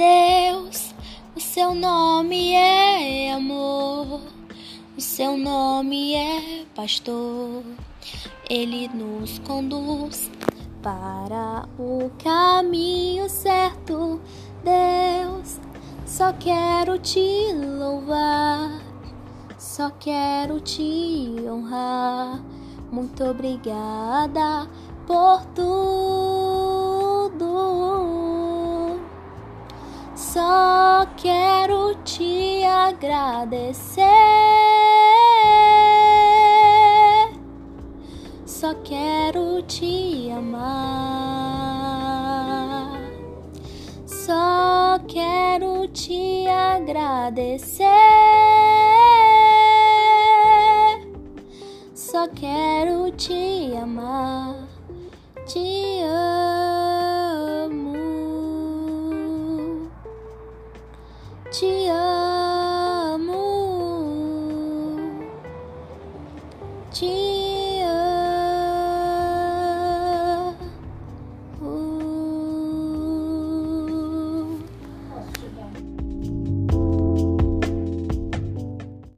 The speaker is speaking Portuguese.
Deus, o seu nome é amor, o seu nome é pastor. Ele nos conduz para o caminho certo, Deus. Só quero te louvar, só quero te honrar. Muito obrigada por tudo. Só quero te agradecer. Só quero te amar. Só quero te agradecer. Só quero te amar. Te amo. Te